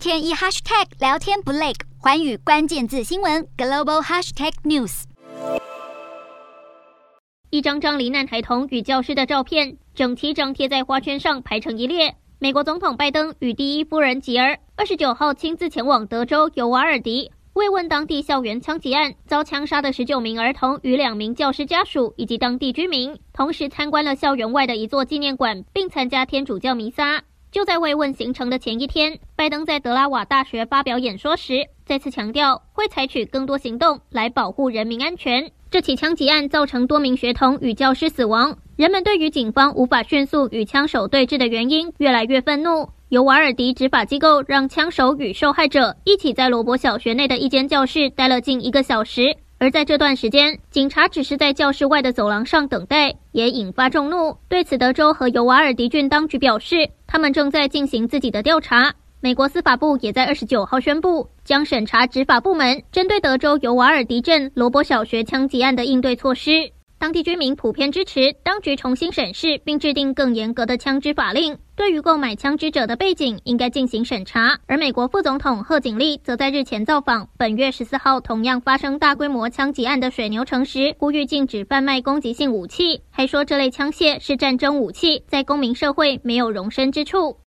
天一 hashtag 聊天不累，寰宇关键字新闻 global hashtag news。一张张罹难孩童与教师的照片，整齐张贴在花圈上，排成一列。美国总统拜登与第一夫人吉尔二十九号亲自前往德州尤瓦尔迪，慰问当地校园枪击案遭枪杀的十九名儿童与两名教师家属以及当地居民，同时参观了校园外的一座纪念馆，并参加天主教弥撒。就在慰问行程的前一天，拜登在德拉瓦大学发表演说时，再次强调会采取更多行动来保护人民安全。这起枪击案造成多名学童与教师死亡，人们对于警方无法迅速与枪手对峙的原因越来越愤怒。由瓦尔迪执法机构让枪手与受害者一起在罗伯小学内的一间教室待了近一个小时。而在这段时间，警察只是在教室外的走廊上等待，也引发众怒。对此，德州和尤瓦尔迪郡当局表示，他们正在进行自己的调查。美国司法部也在二十九号宣布，将审查执法部门针对德州尤瓦尔迪镇罗伯小学枪击案的应对措施。当地居民普遍支持当局重新审视并制定更严格的枪支法令，对于购买枪支者的背景应该进行审查。而美国副总统贺锦丽则在日前造访本月十四号同样发生大规模枪击案的水牛城时，呼吁禁止贩卖攻击性武器，还说这类枪械是战争武器，在公民社会没有容身之处。